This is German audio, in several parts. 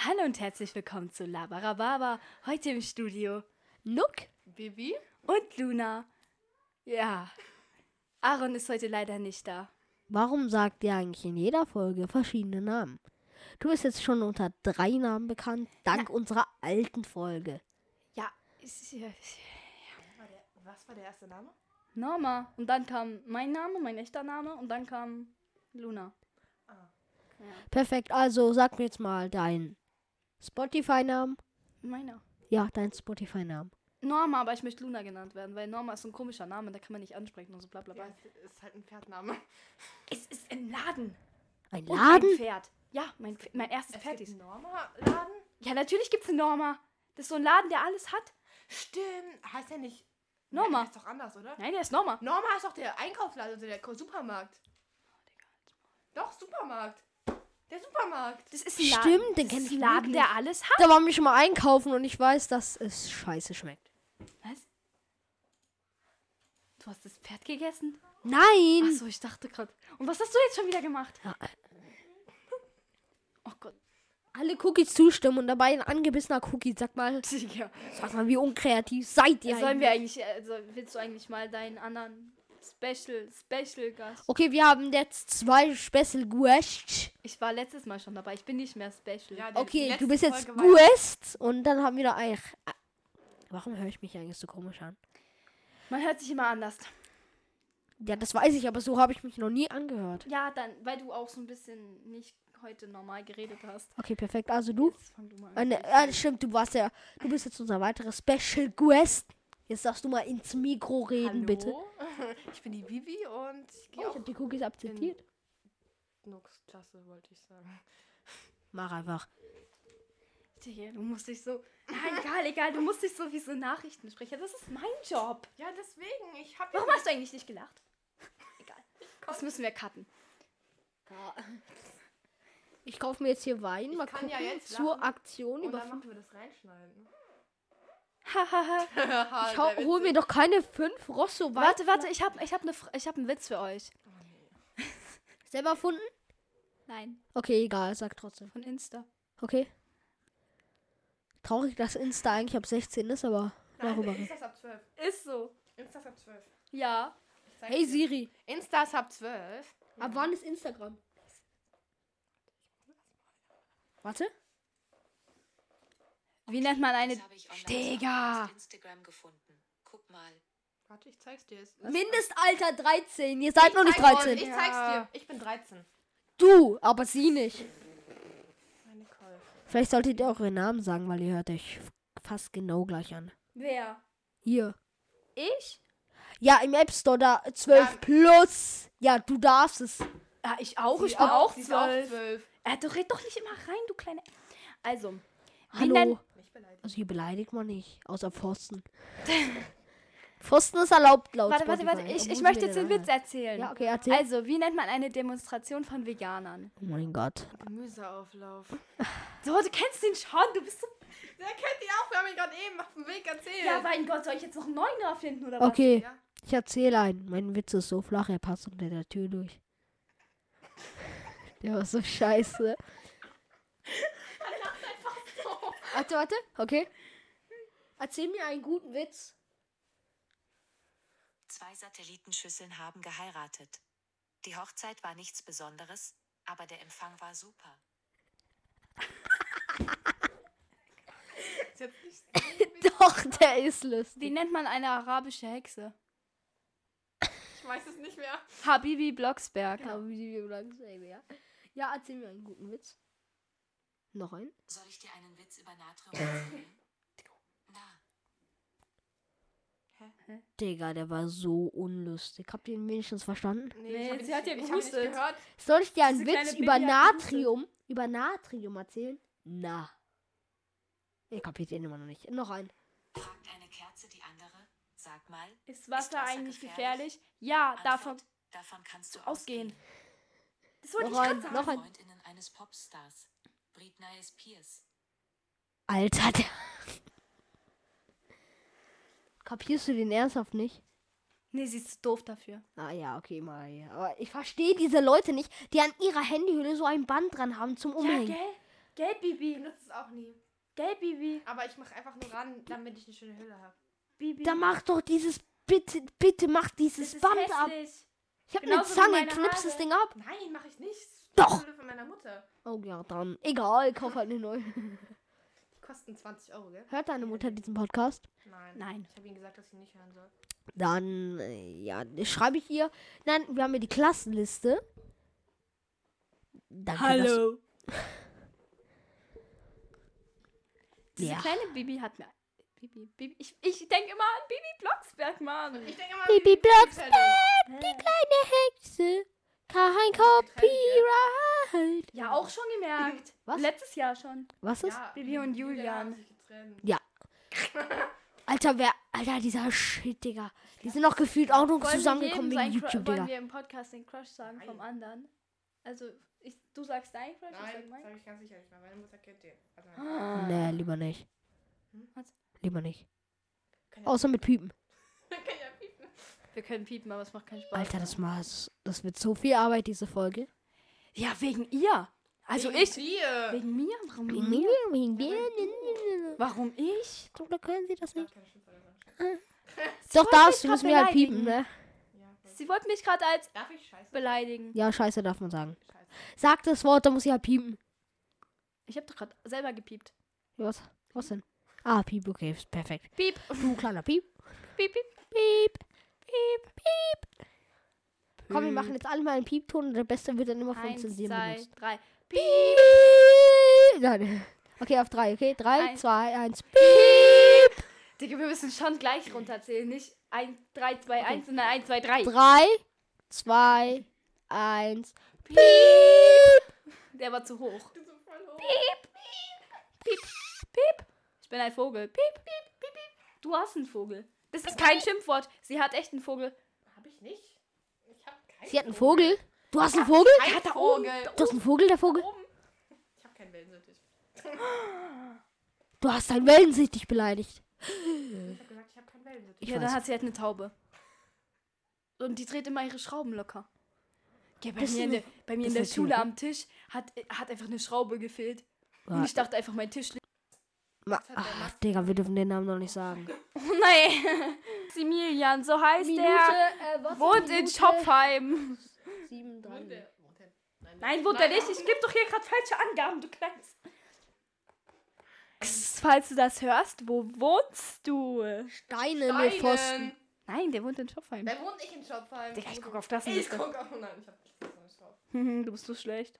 Hallo und herzlich willkommen zu Labarababa. Heute im Studio Nook Bibi? und Luna. Ja, Aaron ist heute leider nicht da. Warum sagt ihr eigentlich in jeder Folge verschiedene Namen? Du bist jetzt schon unter drei Namen bekannt, dank unserer alten Folge. Ja, ist, was war der erste Name? Norma. Und dann kam mein Name, mein echter Name und dann kam Luna. Perfekt, also sag mir jetzt mal deinen Spotify-Namen. Meiner. Ja, dein Spotify-Namen. Norma, aber ich möchte Luna genannt werden, weil Norma ist so ein komischer Name, da kann man nicht ansprechen und so bla bla bla. Ja, es ist halt ein Pferdname. Es ist ein Laden. Ein Und Laden? ein Pferd. Ja, mein, mein erstes Es Pferd gibt ist. einen Norma-Laden? Ja, natürlich gibt's eine Norma. Das ist so ein Laden, der alles hat. Stimmt. Heißt der nicht... Norma. Ja, ist doch anders, oder? Nein, der ist Norma. Norma ist doch der Einkaufsladen, also der Supermarkt. Doch, Supermarkt. Der Supermarkt. Das ist ein Stimmt, Laden. den das kenn ist ich Laden, der alles hat. Da waren wir schon mal einkaufen und ich weiß, dass es scheiße schmeckt. Was? Du hast das Pferd gegessen? Nein! Achso, ich dachte gerade. Und was hast du jetzt schon wieder gemacht? Ja, Oh Gott. alle Cookies zustimmen und dabei ein angebissener Cookie. Sag mal, Digga. sag mal, wie unkreativ seid ihr? Sollen wir eigentlich? eigentlich, also willst du eigentlich mal deinen anderen Special, Special Gast? Okay, wir haben jetzt zwei Special Guests. Ich war letztes Mal schon dabei, ich bin nicht mehr Special. Ja, die Okay, du bist jetzt Guest und dann haben wir da eigentlich. Warum höre ich mich eigentlich so komisch an? Man hört sich immer anders. Ja, das weiß ich, aber so habe ich mich noch nie angehört. Ja, dann, weil du auch so ein bisschen nicht heute normal geredet hast. Okay, perfekt. Also du? Jetzt fang du mal Äh, an. ne, äh, stimmt, du warst ja. Du bist jetzt unser weiterer Special Guest. Jetzt darfst du mal ins Mikro reden, Hallo? bitte. Ich bin die Bibi und ich Oh, gehe ich auch habe die Cookies akzeptiert. in Nux Klasse, wollte ich sagen. Mach einfach. Digga, du musst dich so. Nein, egal, egal, du musst dich so wie so Nachrichtensprecher. Das ist mein Job. Ja, deswegen. Ich habe Warum hast du eigentlich nicht gelacht? Egal. Das müssen wir cutten. Ich kaufe mir jetzt hier Wein. Mal kann gucken ja jetzt zur lachen Aktion Und über. dann machen wir das reinschneiden. Hahaha. Ich hau, hol mir doch keine fünf Rosso Wein. warte, warte, ich habe ich hab ne, ich hab einen Witz für euch. Selber erfunden? Nein, Okay, egal, sag trotzdem. von Insta. Okay. Traurig, dass Insta eigentlich ab 16 ist, aber darüber. Nein, Insta ist ab 12. Ist so. Insta ist ab 12. Ja. Hey dir. Siri, Insta ist ab 12. ab wann ist Instagram? Warte. Wie nennt man eine. Ich Digga. auf Instagram gefunden. Guck mal. Warte, ich zeig's dir. Es ist- Mindestalter 13. Ihr seid noch nicht Zeig- 13. Ich zeig's dir. Ich bin 13. Du, aber sie nicht. Meine Nicole. Vielleicht solltet ihr eure Namen sagen, weil ihr hört euch fast genau gleich an. Wer? Hier. Ich? Ja, im App Store da 12 Ja. plus. Ja, du darfst es. Ja, ich auch. Ich Sie bin auch sie ist auch zwölf. 12. Äh, du red doch nicht immer rein, du kleine. Also. Wie Hallo. nennt- Nicht beleidigt. Also hier beleidigt man nicht, außer Pfosten. Pfosten ist erlaubt laut Warte, warte, Spotify. warte. Ich, Da ich muss möchte jetzt den Witz erzählen. Ja, okay, erzähl. Also, wie nennt man eine Demonstration von Veganern? oh mein Gott. Gemüseauflauf. So, du kennst den schon. Du bist so. Der kennt die auch. Wir haben ihn gerade eben auf dem Weg erzählt. Ja, mein Gott, soll ich jetzt noch einen neuen erfinden oder was? Okay, Ja. ich erzähle einen. Mein Witz ist so flach, er passt unter der Tür durch. Der war so scheiße. Warte, warte. Okay. Erzähl mir einen guten Witz. Zwei Satellitenschüsseln haben geheiratet. Die Hochzeit war nichts Besonderes, aber der Empfang war super. Doch, der ist lustig. Wie nennt man eine arabische Hexe? ich weiß es nicht mehr. Habibi Blocksberg. Ja, wie die Blanksäge, ja. Ja, erzähl mir einen guten Witz. Noch einen? Soll ich dir einen Witz über Natrium erzählen? Na, Digga, der war so unlustig. Habt ihr ihn wenigstens verstanden? Nee, ich ihn sie hat ja ich gehustet. gehört. Soll ich dir einen Diese Witz über. Natrium, über Natrium erzählen? Na. Ihr kapiert ihn immer noch nicht. Noch ein. fragt eine Kerze die andere. Sag mal. Ist Wasser, Wasser eigentlich gefährlich? gefährlich? Ja, Antwort, davon davon kannst du ausgehen. Das wollte Noch ich ein, noch sagen. ein. Freundinnen eines Popstars. Britney Spears. Alter, der. Kapierst du den ernsthaft nicht? Nee, sie ist doof dafür. Ah ja, okay, mal. Ja. Aber ich verstehe diese Leute nicht, die an ihrer Handyhülle so ein Band dran haben zum Ja, Umhängen. gell? Gelb, Bibi. benutze es auch nie. Gelb, Bibi. Aber ich mache einfach nur ran, damit ich eine schöne Hülle habe. Bibi. Da mach doch dieses, bitte, bitte mach das dieses ist Band ab. hässlich. Ich hab eine Genauso wie Zange, meine knips das Haare. Ding ab. Nein, mache ich nicht. Doch. Die Hülle von meiner Mutter. Oh ja, dann. Egal, kauf halt eine neue. Die kosten 20 Euro, gell? Hört deine Mutter diesen Podcast? Nein. Nein. Ich habe ihnen gesagt, dass sie nicht hören soll. Dann, äh, ja, schreibe ich ihr. Nein, wir haben hier die Klassenliste. Danke, dass- Diese Ja. kleine Bibi hat mir. Bibi, Bibi. Ich, ich denke immer an Bibi Blocksberg, Mann. Ich denke mal, Bibi Blocksberg, Hä? die kleine Hexe. Kein Copyright. Ja, auch schon gemerkt. Was? Letztes Jahr schon. Was ist? Ja, Bibi und Julian. Ja. Alter, wer. Alter, dieser Shit, Digga. Die sind noch gefühlt auch noch Wollen zusammengekommen wegen YouTube, Wollen Digga. wir im Podcast den Crush sagen vom Nein. anderen? Also, ich, du sagst deinen Crush, ich sag Nein, meinen. sage ich ganz sicher nicht mehr. Meine Mutter kennt den. Also meine Nee, lieber nicht. Hm? Was? Lieber nicht. Ja- Außer mit Piepen. Wir können piepen, aber es macht keinen Spaß. Alter, das war's. Das wird so viel Arbeit, diese Folge. Ja, wegen ihr. Also Wegen ich. Dir. Wegen mir? Warum Wegen mir? mir, wegen dir. Warum ich? Oder können Sie das nicht? Schimpfwörter sagen. Doch, darfst du, müssen wir halt piepen, ne? Sie wollte mich gerade als Darf ich scheiße? beleidigen. Ja, scheiße, darf man sagen. Scheiße. Sag das Wort, dann muss ich halt piepen. Ich habe doch gerade selber gepiept. Was? Was denn? Ah, Piep, okay, ist perfekt. Piep. Du kleiner Piep. Piep, piep. Piep. Piep. Piep. Komm, wir machen jetzt alle mal einen Piepton und der Beste wird dann immer von Eins, Zensieren zwei, benutzt. drei. Piep. Nein. Okay, auf drei, okay? Drei, Eins. zwei, eins. Piep. Digga, wir müssen schon gleich runterzählen. Nicht 1, 3, 2, 1, sondern 1, 2, 3. Drei, zwei, eins. Piep. Der war zu hoch. Du so voll hoch. Piep. Piep. Ich bin ein Vogel. Piep, piep, piep, piep. Du hast einen Vogel. Das ist kein Schimpfwort. Sie hat echt einen Vogel. Hab ich nicht? Ich hab keinen Sie hat einen Vogel. Du hast einen Vogel? Kein hat da oben. Vogel. Du hast einen Vogel, der Vogel? Oben. Ich hab keinen Wellensittich. Du hast deinen Wellensittich beleidigt. Ich hab gesagt, ich hab keinen Wellensittich. Ich ja, weiß. dann hat sie halt eine Taube. Und die dreht immer ihre Schrauben locker. Ja, bei Das mir in der, bei mir in der ist Schule am Tisch hat, hat einfach eine Schraube gefehlt. Ja. Und ich dachte einfach, mein Tisch liegt. Ma Ach, Digga, wir dürfen den Namen noch nicht sagen. Oh nein! Maximilian, so heißt der. äh, Wohnt in Schopfheim. Sieben, drei. Wohnt der- wohnt der- Nein, wohnt er nicht. Ich gebe doch hier gerade falsche Angaben, du Kleines. Falls du das hörst, wo wohnst du? Steine mit Pfosten. Steinen. Nein, der wohnt in Schopfheim. Wer wohnt nicht in Schopfheim? Digga, ich guck auf Ich Klassenliste. guck auf. Nein, ich hab ich nicht drauf. du bist so schlecht.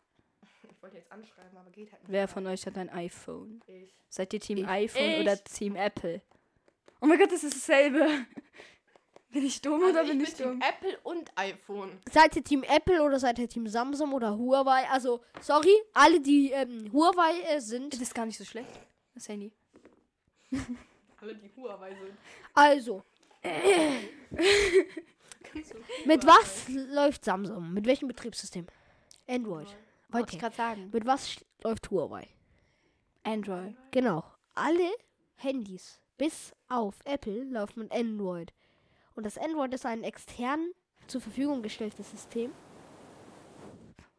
Ich wollte jetzt anschreiben, aber geht halt nicht. Wer von euch hat ein iPhone? Ich. Seid ihr Team Ich. iPhone Ich. oder Team Apple? Oh mein Gott, das ist dasselbe. Bin ich dumm oder Also bin ich ich bin dumm? Team Apple und iPhone. Seid ihr Team Apple oder seid ihr Team Samsung oder Huawei? Also, sorry, alle, die ähm, Huawei äh, Das sind. ist gar nicht so schlecht. Das Handy. Alle, die Huawei sind. Also, mit was läuft Samsung? Mit welchem Betriebssystem? Android. Wollte Okay. ich gerade sagen. Mit was läuft Huawei? Android. Genau. Alle Handys bis auf Apple laufen mit Android. Und das Android ist ein extern zur Verfügung gestelltes System.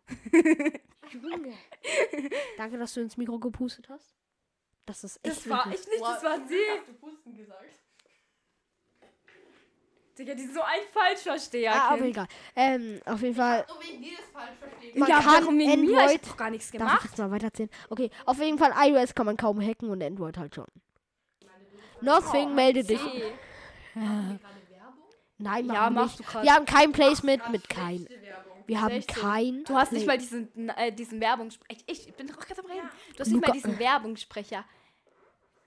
Junge. Danke, dass du ins Mikro gepustet hast. Das ist echt Das war ich nicht, das war sie. Hast du Pusten gesagt? Digga, die ist so ein Falschversteher. Ah, aber egal. Ähm, auf jeden Fall. Nur wegen dir das falsch verstehen. Man ja, kann warum wegen mir? Ich hab gar nichts Darf ich gemacht. jetzt mal weiterzählen? Okay, auf jeden Fall iOS kann man kaum hacken und Android halt schon. Nothing, melde dich. Gerade Werbung? Nein, machen Ja, wir machst nicht. du. Wir haben kein Placement mit kein. Wir haben Schlechte. kein. Du hast nicht mal diesen, äh, diesen Werbungssprecher. Ich, ich bin doch gerade am Reden. Du hast nicht Luca- mal diesen Werbungssprecher.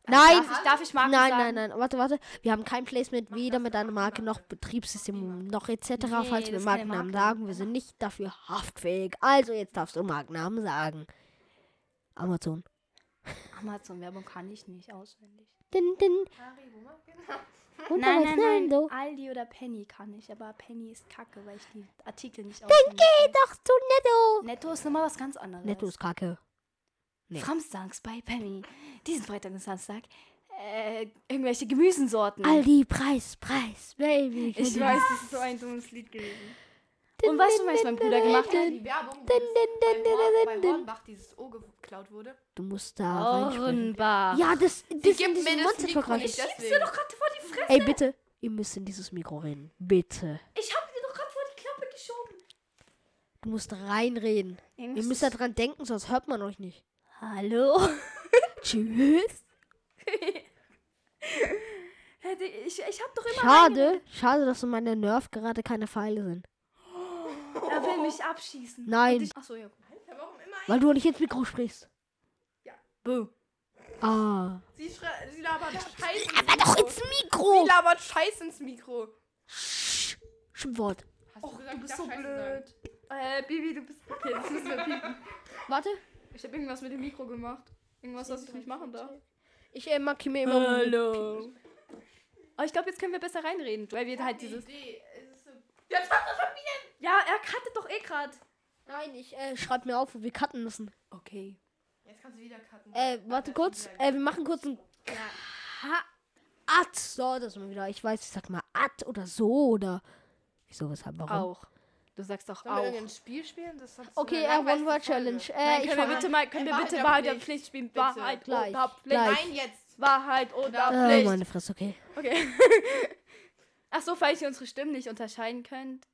Nein, Darf ich, darf ich Marken nein, sagen? nein, nein. Warte, warte. Wir haben kein Placement weder mit einer Marke noch Betriebssystem noch etc. Nee, falls wir Markennamen Marke. sagen. Wir sind nicht dafür haftfähig. Also jetzt darfst du Markennamen sagen. Amazon. Amazon-Werbung kann ich nicht auswendig. Din, din. Genau. Und Nein, dann nein, nein. Nintendo. Aldi oder Penny kann ich, aber Penny ist kacke, weil ich die Artikel nicht auswendig Geh weiß. doch zu Netto. Netto ist nochmal was ganz anderes. Netto ist kacke. Nee. Samstags bei Penny. Diesen Freitag und Samstag. Äh, irgendwelche Gemüsensorten. Aldi, Preis, Preis, Baby. ich weiß, das ist so ein dummes Lied gewesen. Und weißt du, was mein Bruder gemacht hat? Die Werbung, wo Din, das din, din, bei. Hornbach dieses O geklaut wurde. Du musst da reinspringen. Hornbach. Ja, das, das mir das Monster Mikro Truck nicht, rein. deswegen. doch gerade vor die Fresse. Ey, bitte. Ihr müsst in dieses Mikro reden. Bitte. Ich habe dir doch gerade vor die Klappe geschoben. Du musst reinreden. Ihr müsst da dran denken, sonst hört man euch nicht. Hallo. Tschüss. Hätte ich, ich hab doch immer. Schade. Schade, dass in meiner Nerf gerade keine Pfeile sind. Er will mich abschießen. Nein. Ich, achso, ja. Alter, warum immer Weil du nicht ins Mikro sprichst. Boo. Ah. Sie, schrei- sie labert Scheiß ins Aber doch Mikro. ins Sie Mikro. labert Scheiß ins Mikro. Sch- Schimpfwort. Hast Och, gesagt, du bist so blöd. Äh, Bibi, du bist. Okay, das müssen wir piepen. Warte. Ich habe irgendwas mit dem Mikro gemacht. Irgendwas, was ich nicht machen darf. Ich äh, markiere mir immer. Hallo. Aber ich glaube, jetzt können wir besser reinreden, weil wir halt Die dieses. Idee, es ist so. Jetzt mach das schon wieder! Ja, er cuttet doch eh gerade. Nein, ich äh, schreib mir auf, wo wir cutten müssen. Okay. Jetzt kannst du wieder cutten. Äh, warte kurz. Äh, wir machen kurz ein At. So, das mal wieder. Ich weiß, ich sag mal At oder so oder. Wieso, weshalb, warum? Auch. Du sagst doch Sollen wir auch. irgendein Spiel spielen? Hat Okay, äh, langweilige One-Word-Challenge. Folge. Äh, Nein, können wir bitte mal, können wir Wahrheit bitte oder Wahrheit oder Pflicht? Spielen? Bitte. Wahrheit Gleich, oder Pflicht? gleich. Nein, jetzt! Wahrheit oder Äh, Pflicht? meine Fresse, okay. Okay. Ach so, falls ihr unsere Stimmen nicht unterscheiden könnt.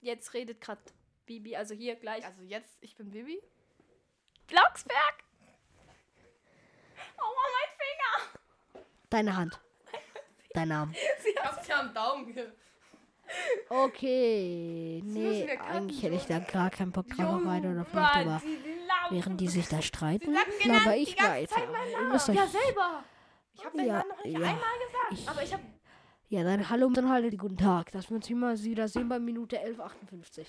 Jetzt redet gerade Bibi, also hier gleich. Also jetzt, ich bin Bibi. Blocksberg! Oh, mein Finger! Deine Hand. Dein Arm. Ich hab's ja am Daumen. ge- Okay. Nee, wir eigentlich hätte ich da gar keinen Bock drauf auf Weiter oder Mann, aber während die sich da streiten, laber ich weiter. Ihr müsst euch, Ja, selber. Ich hab deinen Ja, Namen noch nicht ja. einmal gesagt. ich, Aber ich hab. ja, dann hallo und dann halte die guten Tag. Das wird sich mal wieder sehen bei Minute 11,58.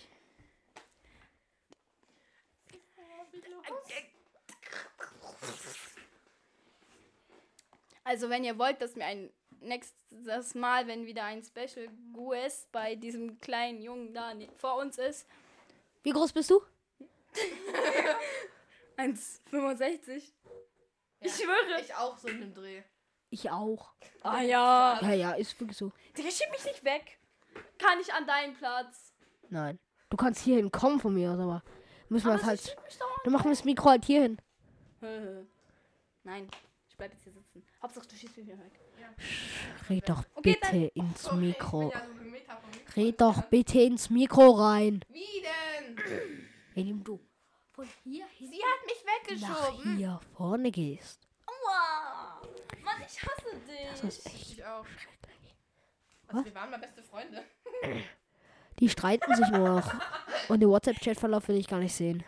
Also, wenn ihr wollt, dass mir ein nächstes Mal, wenn wieder ein Special Guest bei diesem kleinen Jungen da ne- vor uns ist, Wie groß bist du? 1,65. Ich Ja. schwöre. Ich auch so in dem Dreh. Ich auch. Ah ja. Ja, ja, ist wirklich so. Digga, schieb mich nicht weg. Kann ich an deinen Platz. Nein. Du kannst hierhin kommen von mir aus, aber müssen wir Aber das sie halt. schiebt Dann machen wir das Mikro halt hierhin. Nein, ich bleib jetzt hier sitzen. Hauptsache, du schießt mich wieder weg. Red doch bitte ins Sorry, Mikro. Ja Mikro Red doch bitte ins Mikro rein. Wie denn? Indem du von hier hin Sie hat mich nach weggeschoben. hier vorne gehst. Aua! Mann, ich hasse dich. Das ist echt Ich auch. schrecklich. Also wir waren mal beste Freunde. Die streiten sich nur noch. Und den WhatsApp-Chat-Verlauf will ich gar nicht sehen.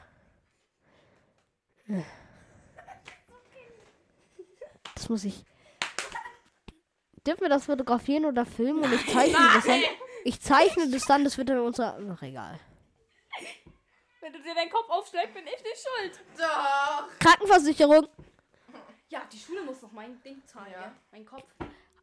Das muss ich. Dürfen wir das fotografieren oder filmen und ich zeichne das dann? Ich zeichne das dann, das wird dann unser. Ach, egal. Wenn du dir deinen Kopf aufschlägst, bin ich nicht schuld. Doch. Krankenversicherung. Ja, die Schule muss noch mein Ding zahlen, Ja. Mein Kopf.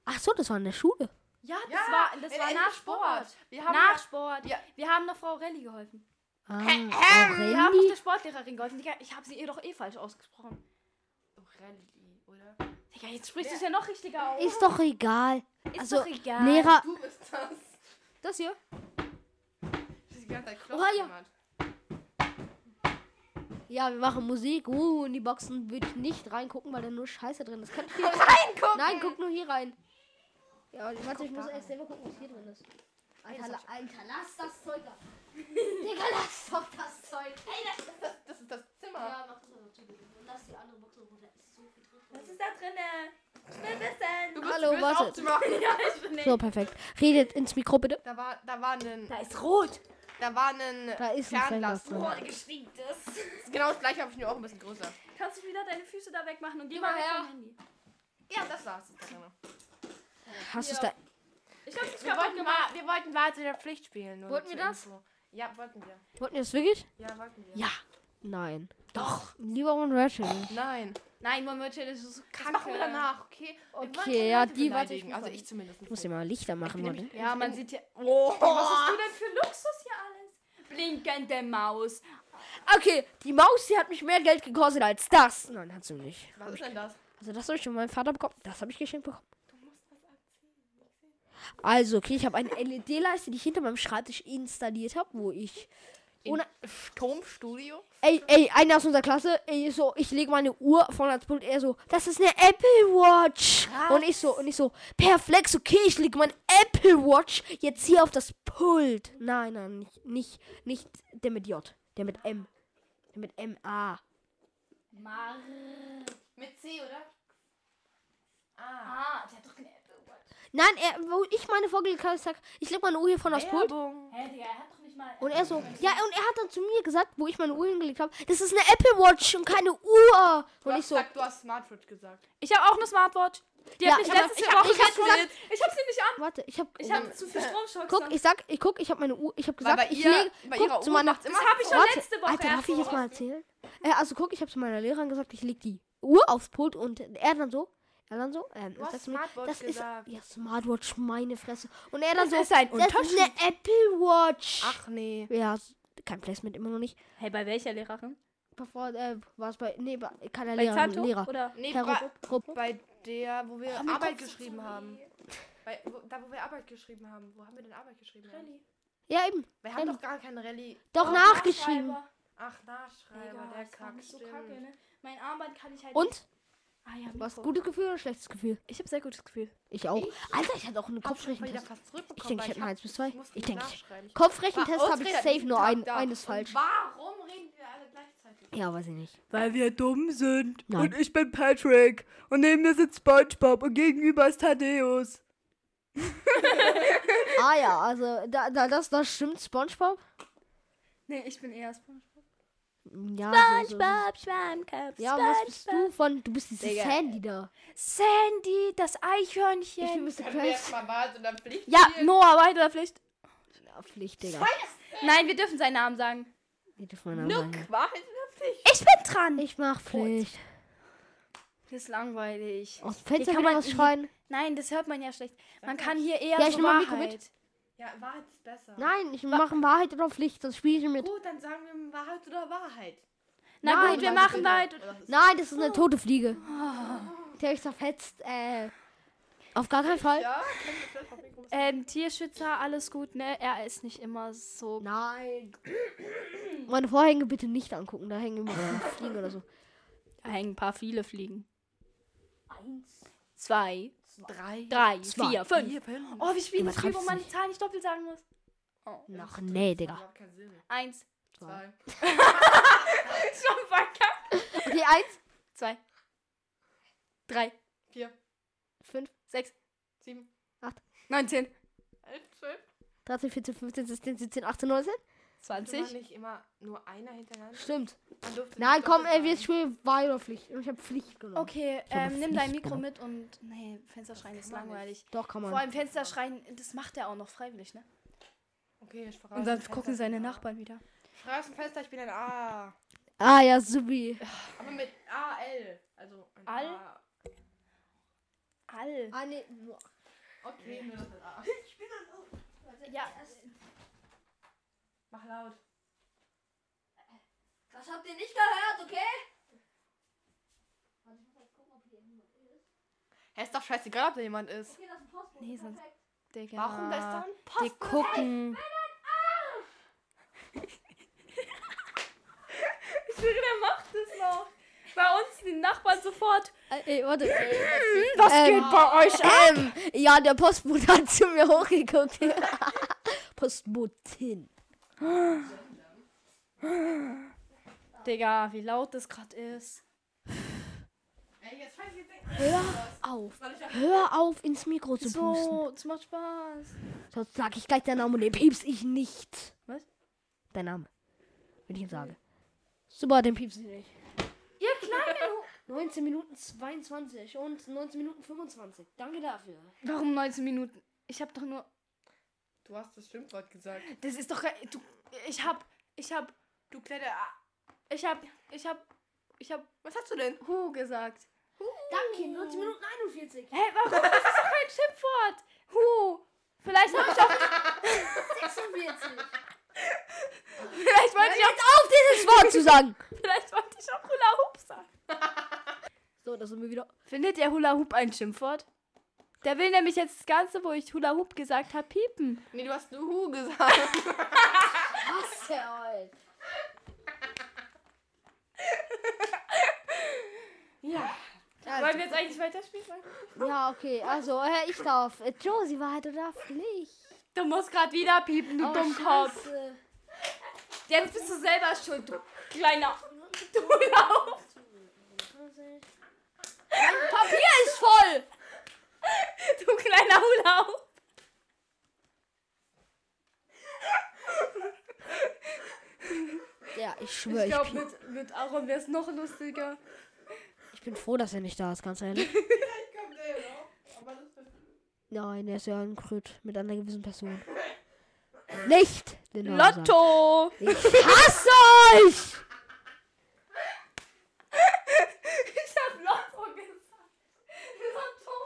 Ach so, das war in der Schule. Ja, das Ja, war, das war nach Sport. Sport. Wir haben nach Sport. Ja. Wir haben noch Frau Relli geholfen. Ah, Wir haben noch der Sportlehrerin geholfen. Ich habe sie ihr doch eh falsch ausgesprochen. Rallye, Digga, jetzt sprichst du es ja noch richtiger aus. Ist doch egal. Ist also, doch egal. Lehrer. Du bist das. Das hier? Das ist die ganze Zeit Oha, ja. Ja, wir machen Musik. Uh, in die Boxen würde ich nicht reingucken, weil da nur Scheiße drin ist. Könnt ihr Reingucken! Nein, guck nur hier rein. Ja, warte, ich muss erst selber gucken, was hier drin ist. Alter, la- Alter lass das Zeug da. Digga, lass doch das Zeug. Ey, das, Das, das ist das Zimmer. ja, mach das aber zu. Und lass die andere Box wo da ist so viel drin. Was ist da drinne? Ich will wissen. Du bist Hallo, böse warte. aufzumachen. Ja, ich bin nicht. So, perfekt. Redet ins Mikro bitte. Da war, da war ein, Da ist rot. da war ein Da ist ein Fernglas drin. drin. Oh, geschriebtes. Das ist genau das gleiche, habe ich nur auch ein bisschen größer. Kannst du wieder deine Füße da wegmachen und geh mal mal her her. vom Handy. Ja, das war's. Hast du es Ja. da? Ich hab's nicht Wir kaputt wollten, gemacht. mal, wir wollten Wahrheit in der Pflicht spielen. nur Wollten wir zur das? Info. Ja, wollten wir. Wollten wir das wirklich? Ja, wollten wir. Ja. Nein. Doch. Lieber One Red Challenge. Nein. Nein, One Word Challenge ist so Das kacke. machen wir danach, okay? Okay, keine ja, Leute die warte ich Also muss ich zumindest Ich muss dir mal Lichter machen, nämlich- Ja, man sieht hier. Oh, was hast du denn für Luxus hier alles? Blinkende Maus. Okay, die Maus, die hat mich mehr Geld gekostet als das. Nein, hat sie nicht. Was ist denn das? Also das habe ich von meinem Vater bekommen. Das habe ich geschenkt bekommen. Also, okay, ich habe eine LED-Leiste, die ich hinter meinem Schreibtisch installiert habe, wo ich. Ohne, Sturmstudio? ey, ey, einer aus unserer Klasse, ey, so, ich lege meine Uhr vorne ans Pult, er so, das ist eine Apple Watch. Und ich so, und ich so, perfekt, okay, ich lege meine Apple Watch jetzt hier auf das Pult. Nein, nein, nicht, nicht, nicht der mit J, der mit M. Der mit M-A. Mar. Mit C, oder? Ah. Ah, der hat doch keine Apple Watch. Nein, er, wo ich meine vorgelegt habe, ich sag, ich leg meine Uhr hier vorne aufs Pult. Hä, Digga, er hat doch. Und er so, ja, und er hat dann zu mir gesagt, wo ich meine Uhr hingelegt habe, das ist eine Apple Watch und keine Uhr. Du Und hast ich so, gesagt, du hast Smartwatch gesagt. Ich habe auch eine Smartwatch. Die Ja, hat mich ich hab- letzte ich hab- Woche ich hab getrollt. Ich hab sie nicht an. warte, ich hab, Ich habe zu viel Stromschocks. guck, ich sag, ich guck, ich habe meine Uhr, ich habe Weil gesagt, bei ich ihr, leg, bei guck, ihrer zu Uhr meiner, Das habe ich schon warte, letzte Woche Alter, darf ich jetzt mal erzählen? Äh, also guck, ich habe zu meiner Lehrerin gesagt, ich leg die Uhr aufs Pult und er dann so, er dann so, ähm, du mir? Smartwatch das gesagt. ist, ja, Smartwatch, meine Fresse. Und er dann Das so, ist ein das ist eine Apple Watch. Ach nee. Ja, kein Placement, immer noch nicht. Hey, bei welcher Lehrerin? Bevor, äh, war es bei, nee, bei keiner Bei Lehrerin, Zanto? Lehrer. Oder? Nee, Herr bei, bei der, wo wir mein Arbeit ist geschrieben haben. Bei, wo, da, wo wir Arbeit geschrieben haben. Wo haben wir denn Arbeit geschrieben? Rallye. Ja, eben. Wir haben doch gar keine Rallye. Doch Oh, nachgeschrieben. Nachschreiber. Ach, Nachschreiber, Digga, der das Kack. so stimmt. kacke, ne? Mein Armband kann ich halt Und? nicht. Ah ja, Was, Mikro. gutes Gefühl oder schlechtes Gefühl? Ich habe sehr gutes Gefühl. Ich auch. Alter, ich hatte auch einen Kopfrechentest. Ich denke, ich hätte mal hab- eins bis zwei. musste Ich nicht denke, ich-. Kopfrechentest habe ich safe nur ein, eines Und falsch. Warum reden wir alle gleichzeitig? Ja, weiß ich nicht. Weil wir dumm sind. Nein. Und ich bin Patrick. Und neben mir sitzt Spongebob und gegenüber ist Thaddeus. Ah ja, also da, da das, das stimmt, SpongeBob. Nee, ich bin eher Spongebob. Ja, so, so, so. Schwammkopf, Ja, was bist du von? Du bist diese Digga. Sandy da. Sandy, das Ich bin Eichhörnchen. Mr. Wir Krabs. Wahrheit oder Pflicht Ja? Noah, Wahrheit oder Pflicht? Ja, Pflicht, Digga. Nein, wir dürfen seinen Namen sagen. Nee, darf man Nuck, sagen. Wahrheit oder Pflicht? Ich bin dran. Ich mach Pflicht. Das ist langweilig. Aus dem Fenster kann man was schreien. Nein, das hört man ja schlecht. Man kann hier eher Ja, ich so nehm mal Mikro Wahrheit. Ja, Wahrheit ist besser. Nein, ich mache Wahrheit oder Pflicht, sonst spiele ich mit. Gut, dann sagen wir Wahrheit oder Wahrheit. Na Nein, gut, wir machen Wahrheit. oder Nein, das ist eine tote Fliege. Die habe ich zerfetzt. Äh, auf gar keinen Fall. Ja, Ähm, Tierschützer, alles gut, ne? Er ist nicht immer so. Nein. Meine Vorhänge bitte nicht angucken, da hängen immer Fliegen oder so. Da hängen ein paar viele Fliegen. Eins. Zwei, drei, drei zwei, vier, fünf. Sieben. Oh, wir spielen das Spiel, wo man die Zahlen nicht doppelt sagen muss. Oh. Noch nee, Digga. Eins. Zwei. Schon verkackt. Okay, eins, zwei, drei, vier, fünf, sechs, sieben, acht, neun, zehn, elf, zwölf, dreizehn, vierzehn, fünfzehn, sechzehn, siebzehn, achtzehn, neunzehn. 20? War nicht immer nur einer hintereinander? Stimmt. Nein, komm, ey, wir spielen Weilerpflicht. Ich habe Pflicht genommen. Okay, ähm, nimm dein Mikro mit und. Nee, Fensterschreien ist langweilig. Nicht. Doch, kann man. Vor allem Fensterschreien, das macht er auch noch freiwillig, ne? Okay, ich verrate. Und dann gucken seine Nachbarn wieder. Straßenfenster, ich bin ein A. Ah, ja, Subi. Aber mit A, L. Also ein Al? A. All. Ah, nee. Okay, nur das A. Ich bin ein O. Ja, Mach laut. Das habt ihr nicht gehört, okay? Hä, ist doch scheißegal, ob da jemand ist. nee, sonst. Digga. Warum da ist da ein Die gucken. Ich schwöre, der macht es noch. Bei uns die Nachbarn sofort. Äh, ey, warte. Was Ähm, geht bei euch ab? Ähm, ja, der Postbote hat zu mir hochgeguckt. Postbotin. Digga, wie laut das gerade ist. Hör auf. Hör auf, ins Mikro zu pusten. So, es macht Spaß. Sonst sag ich gleich deinen Namen und den piepst ich nicht. Was? Dein Name. Wenn ich ihn sage. Super, den piepst ich nicht. Ihr Kleinen. 19 Minuten 22 und 19 Minuten 25. Danke dafür. Warum 19 Minuten? Ich hab doch nur. Du hast das Schimpfwort gesagt. Das ist doch. Du, ich hab. Ich hab. Du kleine A. Ich hab. Ich hab. Ich hab. Was hast du denn? Hu gesagt. Danke, 19 Minuten 41. Hä, warum? Das ist doch kein Schimpfwort. Hu. Vielleicht hab ich auch. 46. Vielleicht wollte ich auch. Jetzt auf, dieses Wort zu sagen. Vielleicht wollte ich auch Hula Hoop sagen. So, da sind wir wieder. Findet ihr Hula Hoop ein Schimpfwort? Der will nämlich jetzt das Ganze, wo ich Hula Hoop gesagt habe, piepen. Nee, du hast Luhu gesagt. Was der Old? ja. Wollen wir jetzt eigentlich weiterspielen? Ja, okay, also äh, ich darf. Äh, Josie war halt oder Pflicht. Du musst gerade wieder piepen, du Oh, Dummkopf. Scheiße. Jetzt bist du selber schuld, du kleiner. Du Hula Papier ist voll! Hoop. Ja, ich schwöre, Ich glaube, mit, mit Aaron wäre es noch lustiger. ich bin froh, dass er nicht da ist, ganz ehrlich. Vielleicht kommt der noch. Aber das wird Nein, er ist ja ein Krüt mit einer gewissen Person. Nicht! Den. Lotto! Ich hasse euch! Ich hab Lotto gesagt. Lotto!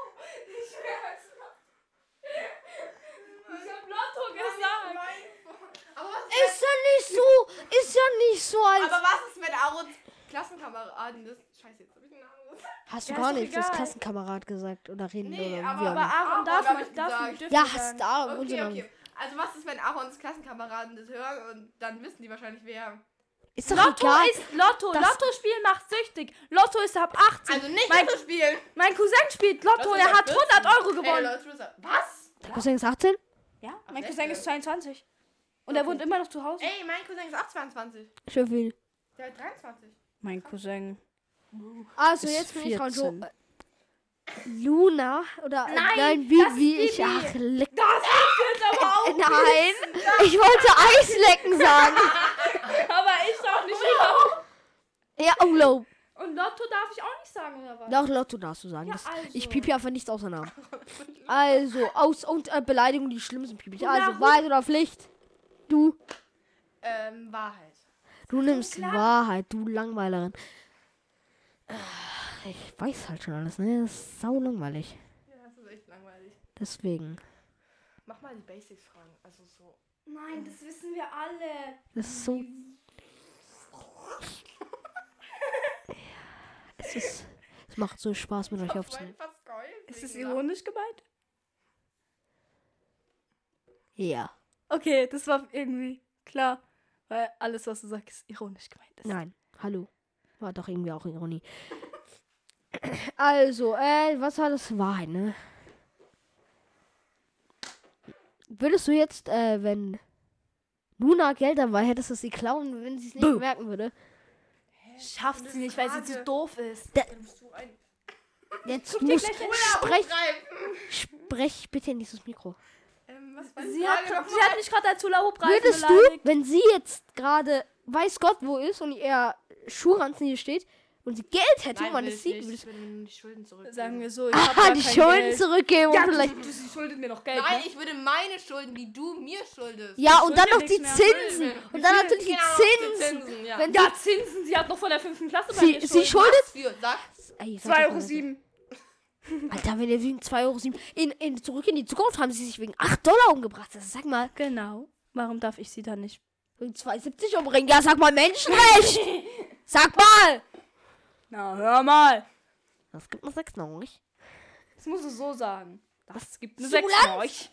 Ich schwör's. Ich hab Lotto gesagt. Aber was, Ist ja nicht so, ist ja nicht so als... aber was ist, wenn Aarons Klassenkameraden das. Scheiße, jetzt hab ich den Namen. Hast du Ja, gar ist doch nicht das egal. Klassenkamerad gesagt oder reden Nee, oder aber- wie auch Aber immer. Aaron Aaron darf hab man, ich darf gesagt. man, dürfen Ja, hast sagen. da Okay, unsere okay. Also was ist, wenn Aarons Klassenkameraden das hören und dann wissen die wahrscheinlich wer. Ist doch Lotto egal. ist Lotto. Das- Lotto spielen macht süchtig. Lotto ist ab 18. Also nicht mein, Lotto spielen. mein Cousin spielt Lotto Lotto und er ist hat ab 100 Euro Hey, gewonnen. Lotto ist- Was? Der Cousin ist 18? Ja, Ach, mein Cousin ist 22. Und er wohnt immer noch zu Hause. Ey, mein Cousin ist auch 22. Schön viel. Der hat 23. Mein Cousin. Also Ist jetzt bin ich dran. So, 14. äh, Luna oder äh, Nein, nein, wie, das ist wie ich Bibi. ach leck. Das ist jetzt aber auch. Nein, ich wollte Eislecken sagen. Aber ich doch nicht auch. Ja, oh low. Und Lotto darf ich auch nicht sagen, oder was? Doch, Lotto darfst du sagen. Ja, also. Ich piep hier einfach nichts außer Namen. Also, aus und äh, Beleidigungen, die schlimm sind, piep ich. Also, Wahrheit oder Pflicht? Du, Ähm, Wahrheit. Du nimmst klar. Wahrheit, du Langweilerin. Äh, Ich weiß halt schon alles, ne? Das ist sau langweilig. Ja, das ist echt langweilig. Deswegen. Mach mal die Basics fragen. Also so. Nein, das wissen wir alle. Das ist so. es ist. Es macht so Spaß mit euch aufzunehmen. Ist es ironisch gemeint? Ja. Okay, das war irgendwie klar. Weil alles, was du sagst, ironisch gemeint ist. Nein. Hallo. War doch irgendwie auch Ironie. Also, äh, was war das? Wahrheit, ne? Würdest du jetzt, äh, wenn Luna Geld dabei hättest, du sie klauen, wenn sie es nicht Boom. merken würde? Schafft sie nicht, weil sie zu doof ist. Ein Jetzt ein sprech, sprech bitte in dieses Mikro. Ähm, was war Sie hat, sie hat mich gerade als Hula Hoop Würdest du, beleidigt. wenn sie jetzt gerade weiß Gott wo ist und ihr Schuhranzen hier steht und sie Geld hätte und man will es ich sieht, nicht. würdest Ich die Schulden zurückgeben. Sagen wir so, ich du ah, die kein Schulden Geld. zurückgeben Ja, und vielleicht. du, du, sie schuldet mir noch Geld. Nein, ne? ich würde meine Schulden, die du mir schuldest. Ja, und dann noch die mehr. Zinsen. Und dann natürlich die Genau, Zinsen. Zinsen, ja. Wenn Ja, Zinsen, sie hat noch von der fünften Klasse bei Sie- mir sie Schulden. schuldet-. Ey, sag 2,07 doch Euro. Sieben. Alter, wenn ihr wegen 2,07 Euro. In, in, zurück in die Zukunft haben sie sich wegen 8 Dollar umgebracht. Also sag mal, Genau. Warum darf ich sie dann nicht? wegen 2,70 umbringen. Ja, sag mal Menschenrecht. sag mal. Na, hör mal. Das gibt mir 6 noch nicht. Das musst du so sagen. Das gibt Simulanz? 6 für euch.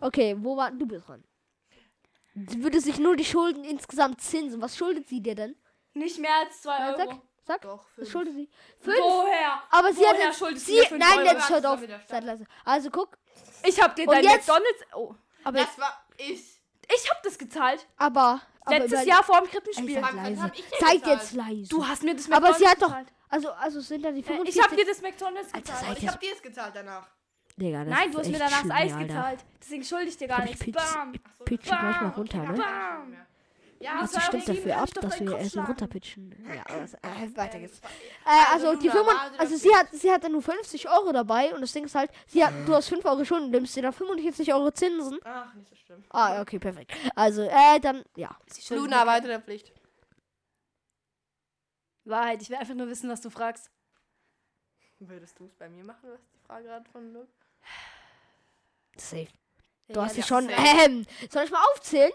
Okay, wo war du bist dran? Sie würde sich nur die Schulden insgesamt zinsen. Was schuldet sie dir denn? Nicht mehr als 2 Ja, Euro. Sag. Doch, fünf. schuldet sie? Fünf. Woher? Aber sie Woher hat sie, fünf nein, Euro? jetzt hört Das auf. Seid leise. Also guck, Ich hab dir Und dein jetzt- McDonalds. Oh. aber Das war ich. Ich hab das gezahlt. aber, aber Letztes Jahr vor dem Krippenspiel. seid jetzt leise. Du hast mir das aber McDonalds sie hat doch gezahlt. also also sind da die Äh, 45 Ich hab dir das McDonalds Alter, gezahlt. seid Ich hab dir es gezahlt danach. Digga, das Nein, du hast mir danach das Eis Alter. gezahlt. Deswegen schulde ich dir gar nichts. Bam. so, pitch das- gleich mal Bam. runter, ne? Bam. Ja, Was zwei Euro stimmt dafür ab, dass wir schlagen. runterpitchen? Ja, aber das, äh, weiter geht's. Äh, also Also, die Luna, 5, Wahrheit oder also sie hat, sie hat dann nur 50 Euro dabei und das Ding ist halt, sie hat, du hast 5 Euro Schulden, nimmst dir da 45 Euro Zinsen. Ach, nicht so schlimm. Ah, okay, perfekt. Also, äh, dann, ja. Luna, weiter der Pflicht. Wahrheit, ich will einfach nur wissen, was du fragst. Würdest du es bei mir machen, was die Frage gerade von Luke? Safe. Du Ja, hast sie ja, schon, safe. ähm, soll ich mal aufzählen?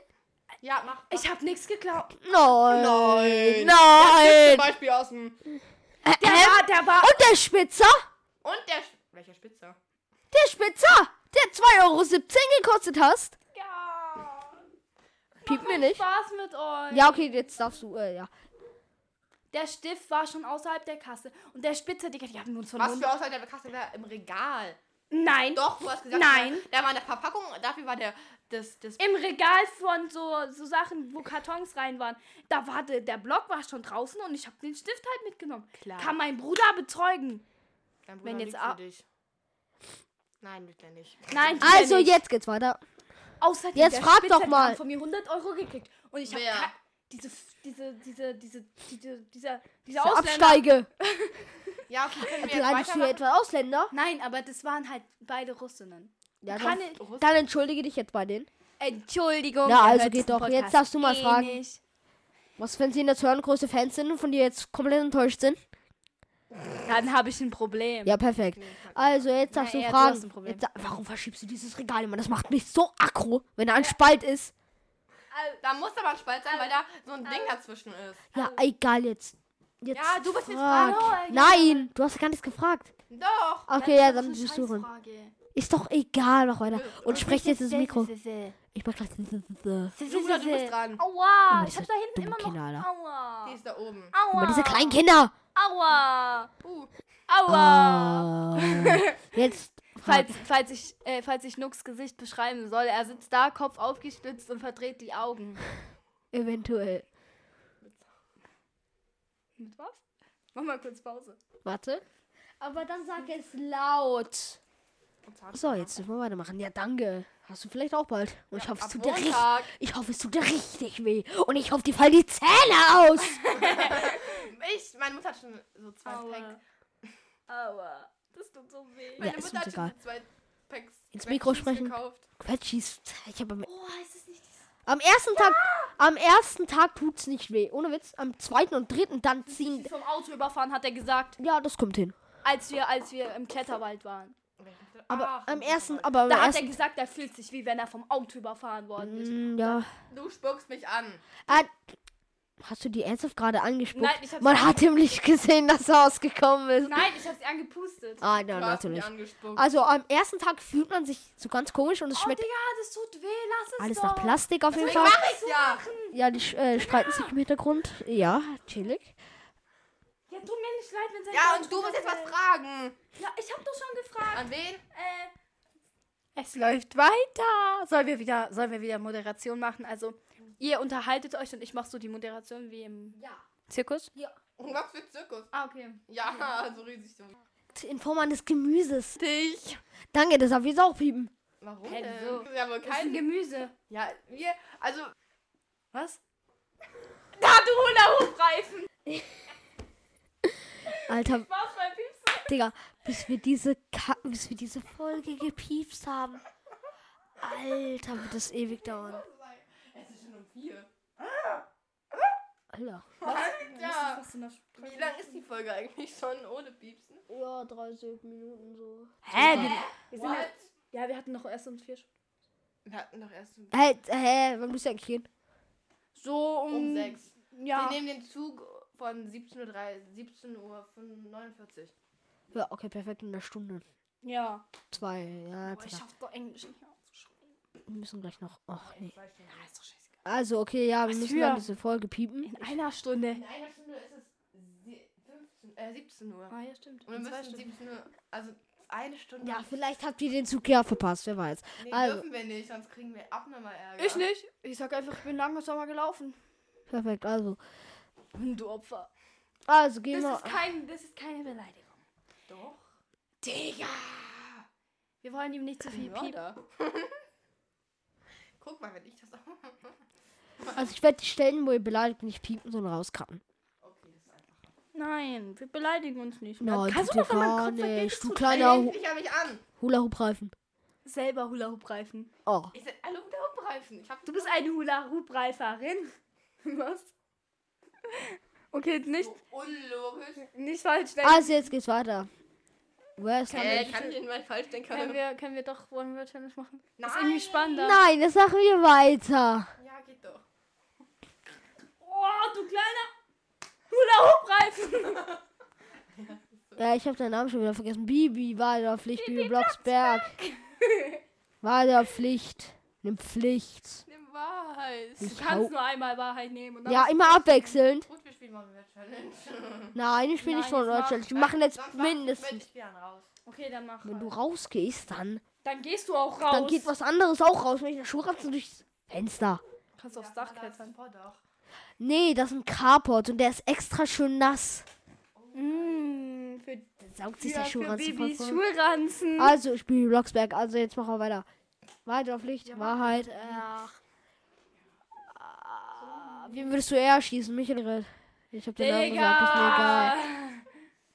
Ja, mach. Ich hab nichts geklaut. Nein. Nein. Nein. Zum Beispiel aus dem. Äh, Der ähm, war, der war. und der Spitzer? Und der. Welcher Spitzer? Der Spitzer, der 2,17 Euro gekostet hast. Ja. Piepen wir nicht. Spaß mit euch. Ja, okay, jetzt darfst du, äh, ja. Der Stift war schon außerhalb der Kasse. Und der Spitzer, Digga, die haben uns von Was für Aussage der Kasse wäre im Regal. Nein. Doch, du hast gesagt, Nein. Der, der war in der Verpackung, dafür war der das, das Im Regal von so, so Sachen, wo Kartons rein waren. Da war der, der Block war schon draußen und ich habe den Stift halt mitgenommen. Klar. Kann mein Bruder bezeugen. Dein Bruder wenn jetzt für dich. Nein, liebt er nicht. Nein, Also, nicht. jetzt geht's weiter. Außerdem, jetzt der frag doch mal. von mir 100 Euro gekriegt. Und ich habe diese, diese, diese, diese, diese, dieser, dieser Der Ausländer. Absteige. Ja, okay, können wir jetzt weitermachen? etwa Ausländer? Nein, aber das waren halt beide Russinnen. Ja, dann, dann entschuldige dich jetzt bei denen. Entschuldigung. Ja, also geht doch. Jetzt Podcast darfst du mal eh fragen. Nicht. Was, wenn sie in der Turn große Fans sind und von dir jetzt komplett enttäuscht sind? Dann habe ich ein Problem. Ja, perfekt. Also, jetzt darfst Na, du du fragen. Problem. Jetzt, warum verschiebst du dieses Regal immer? Das macht mich so aggro, wenn da ein Spalt ist. Da muss aber ein Spalt sein, weil da so ein Ding dazwischen ist. Ja, egal jetzt. Jetzt Ja, du bist jetzt frag. dran. Nein, du hast gar nichts gefragt. Doch. Okay, ja, dann bist du dran. Scheißfrage. Ist doch egal, mach weiter. Und sprech jetzt ins Mikro. Ich mach gleich. Bruder, du bist dran. Aua, Oh, ich hab da hinten immer noch. Kinder, Alter. Aua. Die ist da oben. Aua. diese kleinen Kinder. Aua. Uh, Aua. Ah. Jetzt. Falls, falls, ich, äh, falls ich Nux Gesicht beschreiben soll, er sitzt da, Kopf aufgestützt und verdreht die Augen. Eventuell. Mit was? Mach mal kurz Pause. Warte. Aber dann sag es laut. So, jetzt dürfen wir weitermachen. Ja, danke. Hast du vielleicht auch bald. Und ich hoffe, es tut dir richtig. Ich hoffe, es tut dir richtig weh. Und ich hoffe, die fallen die Zähne aus. Ich, meine Mutter hat schon so zwei Packs. Aua. Aua. Das tut so weh. Meine Ja, Mutter hat schon egal. so zwei Packs. Ins Mikro sprechen. Gekauft. Quetschis. Ich habe am, Oh, ist es nicht dieses... am ersten Tag, am ersten Tag tut's nicht weh. Ohne Witz. Am zweiten und dritten dann ziehen. Vom Auto überfahren, hat er gesagt, Ja, das kommt hin. als wir, als wir im Kletterwald waren. Aber Ach, am du ersten, aber am Da hat er ersten. gesagt, er fühlt sich wie wenn er vom Auto überfahren worden ist. Mm, ja. Du spuckst mich an. Ah, hast du die ernsthaft gerade angesprochen? Nein, ich hab's Man hat ihm nicht gesehen, dass er ausgekommen ist. Nein, ich hab sie angepustet. Ah, ja, Du hast mich natürlich. angespuckt. Also am ersten Tag fühlt man sich so ganz komisch und es Oh, schmeckt Digga, das tut weh, lass es alles doch. nach Plastik auf jeden Fall. mach ich ja. Ja, die äh, streiten sich im Hintergrund. Ja, chillig. Ja, tut mir nicht leid, wenn sein Ja, Couch und du musst jetzt was fragen. Ja, ich hab doch schon gefragt. An wen? Äh, es läuft weiter. Sollen wir wieder, sollen wir wieder Moderation machen? Also, ihr unterhaltet euch und ich mach so die Moderation wie im Ja. Zirkus. Was für Zirkus? Ah, okay. Ja, so riesig so. In Form eines Gemüses. Dich. Danke, das darf ich auch piepen. Warum Hä, denn? wieso? Das ist ja wohl Das ist ein kein... Gemüse. Ja, wir... Also, Was? Da, du Hula-Hoop-Reifen. Alter? Digga, bis wir diese Ka bis wir diese Folge gepiepst haben. Alter, wird das ewig dauern. es ist schon um vier. Alter. Das? Wie lang ist die Folge eigentlich schon ohne Piepsen? Ja, 30 Minuten so. Hä? Wir, wir sind What? ja, ja, wir hatten noch erst um vier. Wir hatten doch erst um, Hä, hä, wann bist du eigentlich gehen? So um, um sechs. Ja. Wir nehmen den Zug von 17.03 Uhr, 17 Uhr 49. Ja, okay, perfekt, in einer Stunde. Ja. Zwei, ja, Boah, ich schaff doch Englisch nicht auszuschreiben. Wir müssen gleich noch. Ach nee. Ja, ist doch scheißegal. Also, okay, ja, wir Was müssen für? dann diese Folge piepen. In einer Stunde. In einer Stunde ist es sie- 15, äh, 17 Uhr. Ah, ja, stimmt. Und wir müssen Stunden. 17 Uhr, also eine Stunde. Ja, vielleicht habt ihr den Zug ja verpasst, wer weiß. Nee, also- dürfen wir nicht, sonst kriegen wir abnormal Ärger. Ich nicht. Ich sag einfach, ich bin langsamer mal gelaufen. Perfekt, also. Du Opfer. Also, gehen Das wir. ist, kein, das ist keine Beleidigung. Doch. Digga. Wir wollen ihm nicht zu viel piepen. Mörder. Guck mal, wenn ich das auch. Also, ich werde die Stellen, wo ihr beleidigt, nicht piepen, sondern rauscutten. Okay, das ist einfach. Nein, wir beleidigen uns nicht. Nein, Kannst du doch mal nicht. Du kleiner Hu. Hula-Hoop-Reifen. Selber Hula-Hoop-Reifen. Oh. Ich sind alle Hula-Hoop-Reifen. Ich hab Du bist eine Hula-Hoop-Reiferin. Was? Okay, nicht, so unlogisch. nicht falsch denken. Also, jetzt geht's weiter. Wer ist Äh, kann ich den mal falsch denken? können, wir, können wir doch One Word Challenge machen? Das ist Nein. irgendwie spannender. Nein, das machen wir weiter. Ja, geht doch. Oh, du kleiner Hula-Hoop-Reifen. Ja, ich habe deinen Namen schon wieder vergessen. Bibi, Wahlpflicht, Bibi Blocksberg. Wahlpflicht. Nimm Pflicht. Nimm Wahrheit. Du Ich kannst nur einmal Wahrheit nehmen. Und dann Ja, immer abwechselnd. Gut, wir spielen mal wieder Challenge. Nein, ich spiele nicht von mach- Deutschland. Wir machen jetzt ich mindestens. ich raus. Okay, dann mach Wenn du halt. rausgehst, dann, Dann gehst du auch raus. dann geht was anderes auch raus. Wenn ich ratze durchs Fenster. Kannst aufs Ja, Dach aber da klettern. Vordach. Nee, das ist ein Carport und der ist extra schön nass. Mm, für, saugt sich für, der voll voll. Schulranzen. Also, ich spiele Blocksberg. Also, jetzt machen wir weiter. Weiter Pflicht, Wahrheit. Ach. Wen würdest du eher schießen? Mich oder Red? Ich hab den Namen gesagt, ist mir egal.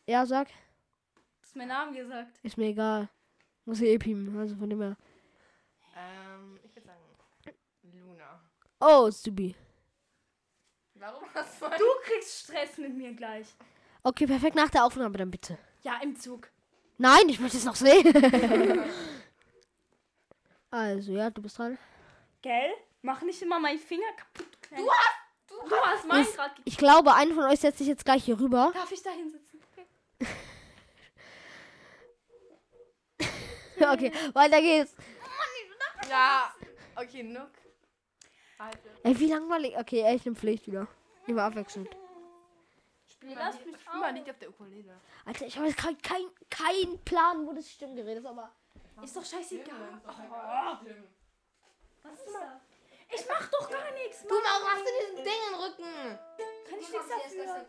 Ja, sag. Du hast meinen Namen gesagt. Ist mir egal. Muss ich eh piepen. Also von dem her. Ähm, ich würde sagen Luna. Oh, Subi. Warum hast du Du kriegst Stress mit mir gleich. Okay, perfekt. Nach der Aufnahme dann bitte. Ja, im Zug. Nein, ich möchte es noch sehen. also, ja, du bist dran. Gell? Mach nicht immer meinen Finger kaputt. Du hast, du, hast meinen gerade Ich glaube, einen von euch setzt sich jetzt gleich hier rüber. Darf ich da hinsitzen? Okay. okay, weiter geht's. Ja. Okay, Nook. Also, Ey, wie langweilig. Okay, echt eine Pflicht wieder. Immer abwechselnd. spiel mal, mich spiel mal auf. Der Ukulele. Alter, ich habe jetzt kein, kein, kein Plan, wo das Stimmgerät ist, aber. Ist doch scheißegal. Was ist das? Ich mach doch gar nichts. Du, machst du diesen Ding in den Rücken? Kann ich nichts dafür.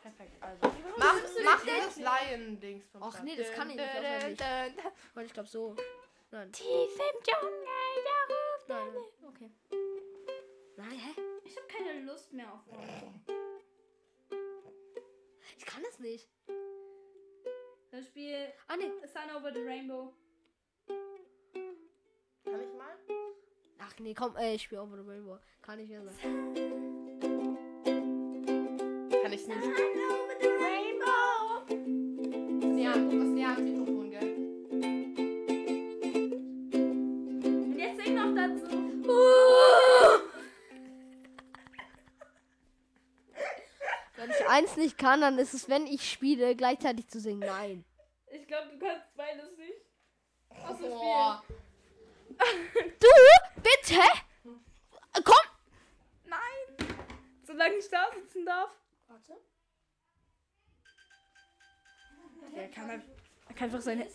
Perfekt, also. Mach, mach dieses Lion-Dings vom Ach nee, das kann ich nicht. Weil ich glaube so. Nein. Tief im Dschungel, da ruft Nein. Okay. Nein, hä? Ich habe keine Lust mehr auf. Ich kann das nicht. Das Spiel Ah, nee. Sun Over the Rainbow. Kann ich mal? Ach nee, komm, ey, ich spiele Over the Rainbow. Kann ich mehr sagen. Kann ich nicht. Rainbow. Ja, du musst näher ans Mikrofon, gell? Und jetzt sing noch dazu. Wenn ich eins nicht kann, dann ist es, wenn ich spiele, gleichzeitig zu singen. Nein. Ich glaube, du kannst beides nicht. Außer Boah. Du, bitte? Äh, Komm! Nein. Solange ich da sitzen darf. Warte. Er kann, einfach- er kann einfach sein,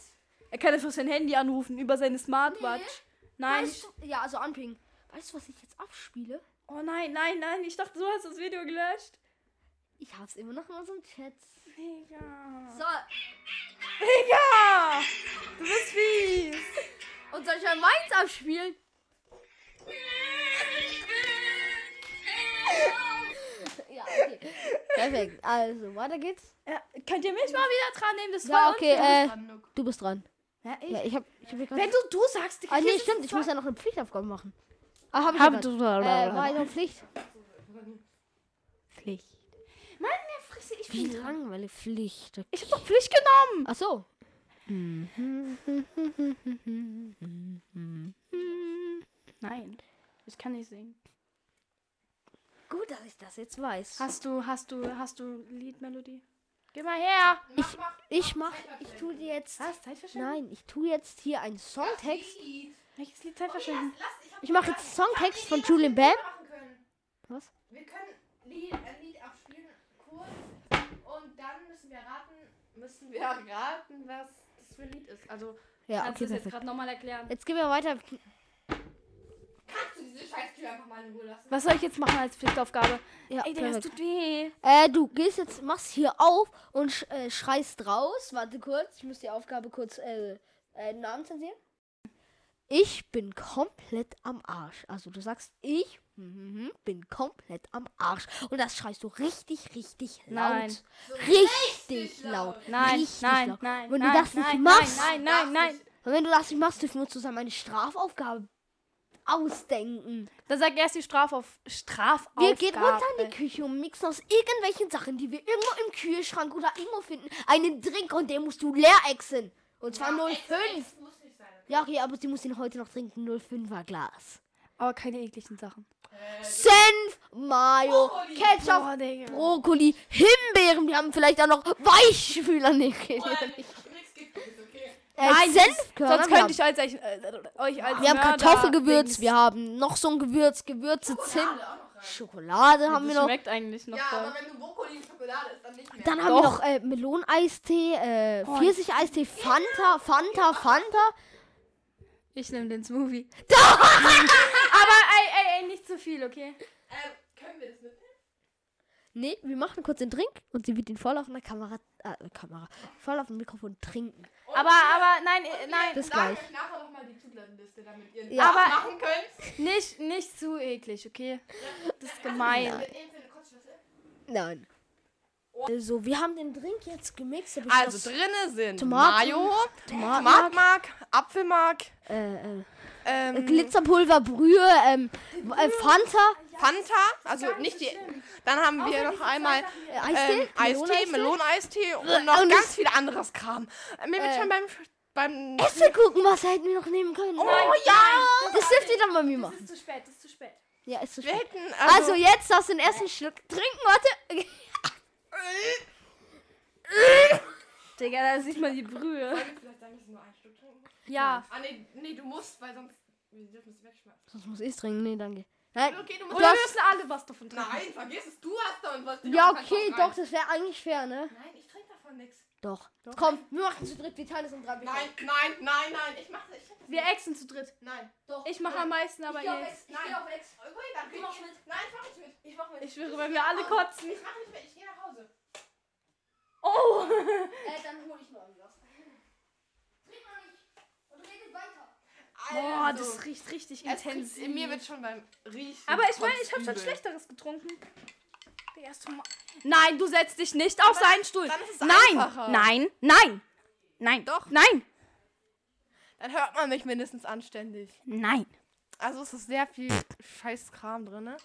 er kann einfach sein Handy anrufen über seine Smartwatch. Nein. Weißt du, ja, also anpingen. Weißt du, was ich jetzt abspiele? Oh nein, nein, nein. Ich dachte, du hast das Video gelöscht. Ich hab's immer noch in unserem Chat. Mega. So, Mega. Du bist fies. und soll ich mal meins abspielen? Ja, okay. Perfekt. Also, weiter geht's. Ja, könnt ihr mich mal wieder dran nehmen? Das Ja, war okay, äh, Dran, du bist dran. Ja, ich. Ja, ich hab, ich hab hier Wenn du du sagst, Ah, nee, kriegst du stimmt, ich zwei- muss ja noch eine Pflichtaufgabe machen. Ah, hab ich Hab du-. Äh, war ich noch Pflicht? Pflicht. Fresse, ich Wie bin langweilig Pflicht. Ich hab doch Pflicht genommen. Ach so. Nein, ich kann nicht singen. Gut, dass ich das jetzt weiß. Hast du, hast du, hast du Liedmelodie? Geh mal her. Ich, ich mach, ich tu dir jetzt. Was? Zeitverschwendung? Nein, ich tu jetzt hier einen Songtext. Welches Lied Zeitverschwendung? Ich mache jetzt Songtext von Julian Bam. Was? Wir können Lied, ein Lied abspielen, kurz. Und dann müssen wir raten, müssen wir raten, was das für ein Lied ist. Also, Ja, Kannst okay, du das jetzt perfekt. gerade nochmal erklären? Jetzt gehen wir weiter. Du Scheißtür einfach mal in Ruhe lassen? Was soll ich jetzt machen als Pflichtaufgabe? Ja, Ey, Digga, das tut weh. Äh, du gehst jetzt, machst hier auf und sch äh, schreist raus. Warte kurz, ich muss die Aufgabe kurz äh, äh, Namen zensieren. Ich bin komplett am Arsch. Also du sagst, ich mhm, bin komplett am Arsch. Und das schreist du richtig, richtig laut. Nein. Richtig laut. Nein, richtig nein, laut. nein. Wenn du nein, das nicht nein, machst, Nein, nein, nein, nein. Und wenn du das nicht machst, dürfen wir zusammen eine Strafaufgabe ausdenken. Dann sag erst die Strafauf Strafaufgabe. Wir gehen runter in die Küche und mixen aus irgendwelchen Sachen, die wir irgendwo im Kühlschrank oder irgendwo finden, einen Drink und den musst du leer exen. Und zwar 05. muss nicht sein. Ja, okay, aber sie muss ihn heute noch trinken. 05er Glas. Aber keine ekligen Sachen. Senf Mayo, Brokkoli. Ketchup. Brokkoli, Himbeeren. Wir haben vielleicht auch noch Weichspüler. Nee, okay. Oh, Nichts gibt es, okay. Äh, Nein, das ist- Senfkörner. Sonst wir könnte haben, ich als, euch, äh, euch als wir haben Kartoffelgewürz, Dings- wir haben noch so ein Gewürz, Gewürze, Zimt, Schokolade haben wir Das noch. schmeckt eigentlich noch Ja, voll. aber wenn du Brokkoli und Schokolade isst, dann nicht mehr. Dann haben wir Doch. noch äh, Meloneneistee, äh, Oh, Pfirsich-Eistee, Fanta, Fanta, Fanta. Ich nehme den Smoothie. aber ey, ey, ey, nicht zu viel, okay? Ähm, können wir das mitnehmen? Nee, wir machen kurz den Drink und sie wird ihn voll auf einer Kamera, äh, Kamera, voll auf dem Mikrofon trinken. Und Aber, aber, nein, äh, nein. Bis gleich. euch nachher nochmal die Zutatenliste, damit ihr Ja. aber machen könnt. Nicht, nicht zu eklig, okay? Das ist gemein. Kotzschüssel. Nein. Also, wir haben den Drink jetzt gemixt. Also drinne sind Tomaten, Mayo, Tomatenmark, Tomatenmark, Apfelmark, äh, äh, ähm, Glitzerpulver, Brühe, ähm, äh, Fanta, Fanta, also nicht die. Dann haben wir noch einmal äh, Eistee, ähm, Eistee, Meloneneistee, und Äh, noch und ganz es- viel anderes Kram. Äh, Mir wird Äh, schon beim beim Essigurkenwasser hätten wir noch nehmen können. Oh Nein, ja! nein, Das dürft ihr dann bei mir Das machen. ist zu spät, das ist zu spät. Ja, ist Wir schön. hätten Also, also, jetzt darfst du den ersten Schluck trinken, warte. Digga, da sieht man die Brühe. Wir vielleicht sagen, wir nur ein? Ja. Ah nee, nee, du musst, weil sonst wir dürfen es wegschmeißen. Sonst muss ich trinken. Nee, danke. Nein. Okay, du musst. Oder wir müssen alle was davon trinken. Nein, vergiss es, du hast da und was. Ja, okay, doch, das wäre eigentlich fair, ne? Nein, ich trinke davon nichts. Doch. Komm, wir machen zu dritt. Wir teilen es in drei. Nein, nein, nein, nein, ich mache ich das Wir exen zu dritt. Nein. Doch. Ich mache am meisten, aber Ich ihr. Ex. Ich Nein. geh auf Ex. Okay, dann ich- mit. Nein, ich mach nicht mit. Ich mach mit. Ich schwöre, wenn wir alle kotzen. Ich mach nicht mit, ich gehe nach Hause. Oh! Äh, dann hol ich mal was. Trink mal nicht. Und redet weiter. Boah, Also, das riecht richtig intensiv. kriegt- Mir wird schon beim Riechen. aber ich meine, ich habe schon. Schlechteres getrunken. Digga, ist Toma- Nein, du setzt dich nicht auf seinen Stuhl. nein, einfacher. nein, nein, nein, Doch. nein, Dann hört man mich mindestens anständig. nein. Also es ist sehr viel scheiß Kram drin, ne?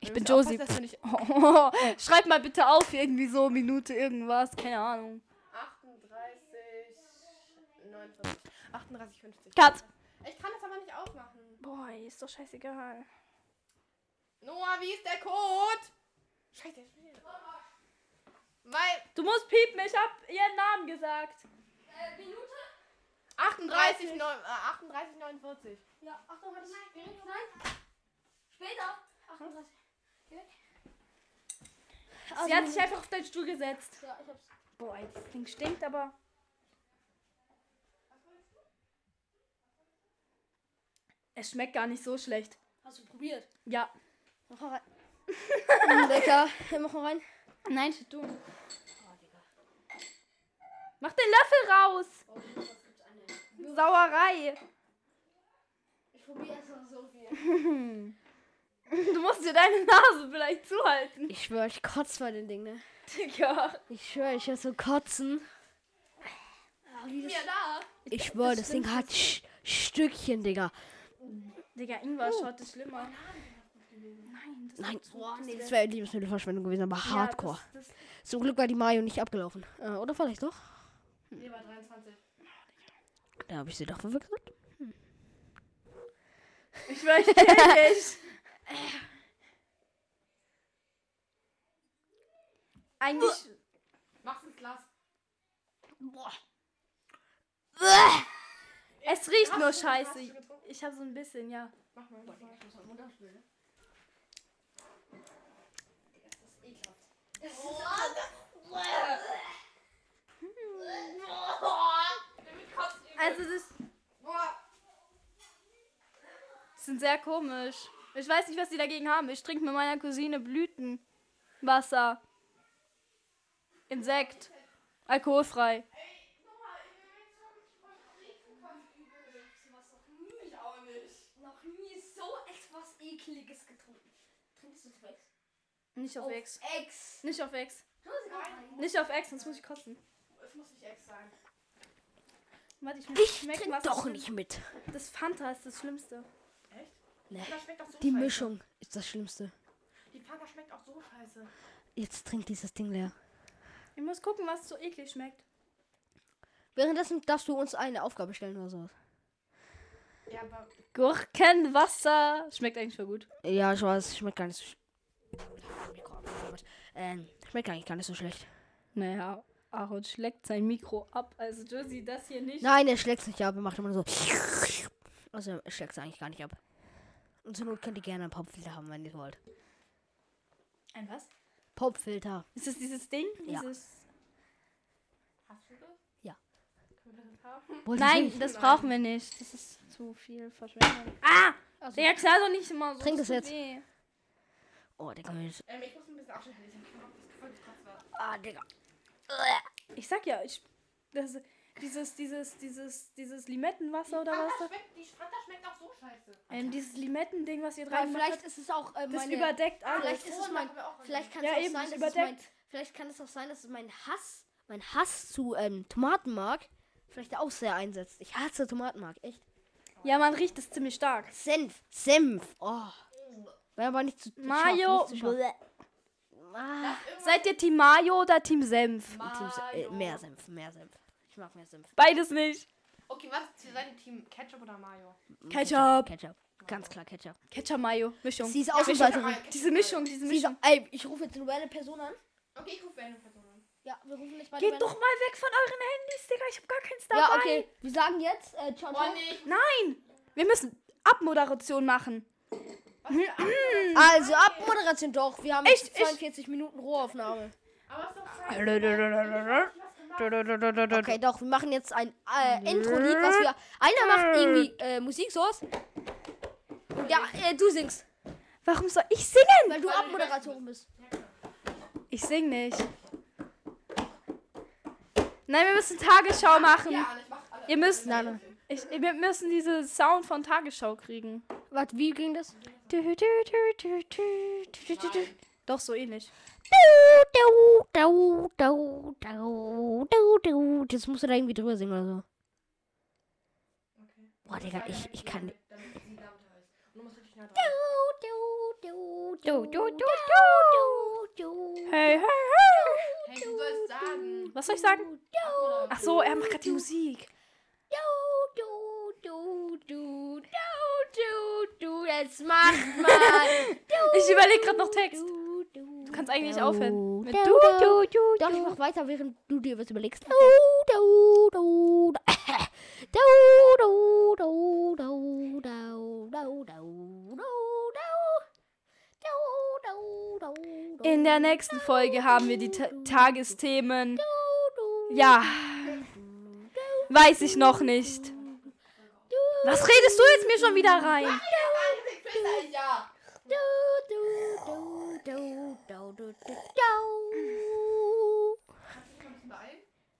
Ich bin Josie. Oh, schreib mal bitte auf, irgendwie so Minute irgendwas, keine Ahnung. 38, 49, 38, 50. Cut. Ich kann das aber nicht aufmachen. Boah, ist doch scheißegal. Noah, wie ist der Code? Scheiße, ich will. Weil Du musst piepen, ich hab ihren Namen gesagt. Äh, Minute? 38, 9, äh, 38, 49. Ja, Achtung, hat es Nein. Später. 38. Sie hat sich einfach auf deinen Stuhl gesetzt. Ja, ich hab's. Boah, das Ding stinkt aber. Es schmeckt gar nicht so schlecht. Hast du probiert? Ja. Mach mal rein. Lecker. Ja, Mach mal rein. Nein, du. Mach den Löffel raus. Oh, eine? Sauerei. Ich probiere erst mal so viel. Du musst dir deine Nase vielleicht zuhalten. Ich schwöre, ich kotze bei den Ding, ne? Digga. Ich schwöre, ich werde so kotzen. Mir da. Ich schwöre, das Ding hat Sch Stückchen, Digga. Digga, Ingwer-Shot ist schlimmer. Nein, das Nein, ist so- boah, das nee, das wäre Lebensmittelverschwendung gewesen, aber Ja, hardcore. das- das- Zum Glück war die Mayo nicht abgelaufen. Äh, oder vielleicht doch? Nee, war 23. Da habe ich sie doch verwechselt. Ich schwör, ich kenn dich. Eigentlich. Mach's ins Glas. Es riecht Hast nur du- scheiße. Ich habe so ein bisschen, ja. Mach mal. Mach mal. Also das, Boah. das sind sehr komisch. Ich weiß nicht, was die dagegen haben. Ich trinke mit meiner Cousine Blütenwasser. Insekt. Alkoholfrei. Ich auch nicht. Noch nie so etwas ekliges getrunken. Trinkst du zu Ex? Nicht auf Ex. Ex. Nicht auf Ex. Nicht auf Ex, sonst muss ich kotzen. Es muss nicht Ex sein. Warte, ich Ich was doch das- nicht mit. Das Fanta ist das Schlimmste. Echt? Nee. Das schmeckt auch so Die scheiße. Mischung ist das Schlimmste. Die Fanta schmeckt auch so scheiße. Jetzt trinkt dieses Ding leer. Ich muss gucken, was so eklig schmeckt. Währenddessen darfst du uns eine Aufgabe stellen oder sowas. Ja, aber Gurkenwasser. Schmeckt eigentlich voll gut. Ja, ich weiß, schmeckt gar nicht so. Mikro. Ähm, schmeckt eigentlich gar nicht so schlecht. Naja, Aaron schlägt sein Mikro ab. Also Josie, das hier nicht. Nein, er schlägt es nicht ab. Er macht immer so. Also, er schlägt es eigentlich gar nicht ab. Und zur Not könnt ihr gerne einen Popfilter haben, wenn ihr wollt. Ein was? Popfilter. Ist das dieses Ding? Ja. Dieses Hast du das? Ja. Können wir das haben? Nein, brauchen wir nicht. Das ist zu viel Verschwendung. Ah! Also, Der klar doch nicht immer so. Trink das jetzt. weh. Oh, Digga. Mensch. Ähm, ich muss ein bisschen abschneiden. Ich hab das Gefühl, das kotzt was. Ah, Digga. Ich sag ja, ich. Das, dieses, dieses, dieses, dieses Limettenwasser oder was? Da- schmeckt, die Fanta schmeckt auch so scheiße. Ähm, dieses Limettending, was ihr Ja, dran vielleicht ist es auch äh, Das meine... überdeckt alles. Vielleicht ist es mein... Vielleicht kann Ja, es auch eben, sein, das dass es mein... überdeckt. Vielleicht kann es auch sein, dass es mein Hass... Mein Hass zu ähm, Tomatenmark vielleicht auch sehr einsetzt. Ich hasse Tomatenmark, echt. Ja, man riecht es ziemlich stark. Senf. Senf. Oh. Wäre aber nicht zu Mayo. Scharf, nicht zu. Ah. Seid ihr Team Mayo oder Team Senf? Teams, äh, mehr Senf, mehr Senf. Ich mag mehr Senf. Beides nicht. Okay, was ist dein Team? Ketchup oder Mayo? Ketchup. Ketchup. Ganz klar Ketchup. Ketchup Mayo. Mischung. Sie ist Ketchup, Außenseiterin. Ketchup, Diese Mischung, diese ist, Mischung. ey, ich rufe jetzt nur eine Person an. Okay, ich rufe eine Person an. Ja, wir rufen nicht mal Geht doch mal weg von euren Handys, Digga. Ich hab gar keins dabei. Ja, okay. Wir sagen jetzt, äh, ciao, Oh ciao. nee, ich Nein. Wir müssen Abmoderation machen. Also, Abmoderation doch. Wir haben Echt? jetzt 42 Minuten Rohaufnahme. Aber ist doch scheiße. Okay, doch, wir machen jetzt ein äh, Intro-Lied, was wir. Einer macht irgendwie äh, Musik, sowas. Und ja, äh, du singst. Warum soll ich singen? Weil du Abmoderatorin bist. Ich sing nicht. Nein, wir müssen Tagesschau machen. Ja, alle. Ihr müsst. Nein, nein. Ich, wir müssen diese Sound von Tagesschau kriegen. Warte, wie ging das? Doch, so ähnlich. Das musst du da irgendwie drüber singen oder so. Okay. Boah, Digga, ich, ich kann. Hey, hey, hey. Hey, du sollst sagen. Was soll ich sagen? Ach so, er macht gerade die Musik. Du, du, du, du, du, du, du, jetzt mach mal. Ich überlege gerade noch Text. Du, du, Du kannst eigentlich aufhören. Mit du, du, du, du, Doch, ich mach weiter, während du dir was überlegst. Du, du, du, du, du, du, du, du, du, du, du, In der nächsten Folge haben wir die Ta Tagesthemen. Ja. Weiß ich noch nicht. Was redest du jetzt mir schon wieder rein?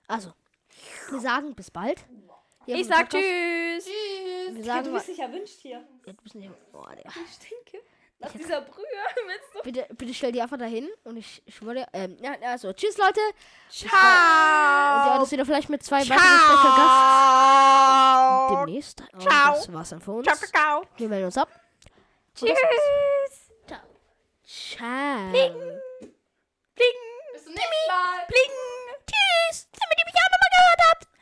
Also, wir sagen bis bald. Wir ich sag Tschüss. Tschüss. Wir sagen, du bist nicht erwünscht hier. Ja, du bist nicht erwünscht. Oh, ich stinke. Nach dieser Brühe du. Bitte, bitte stell die einfach dahin und ich schwöre. Ähm, ja, also, tschüss, Leute. Ciao. Und ja, das wieder vielleicht mit zwei weiteren Special Gast. Demnächst. Und Ciao. Das war's dann für uns. Ciao, Kakao. Wir melden uns ab. Tschüss. Ciao. Ciao. Bling. Bling. Bis zum nächsten Mal. Bling.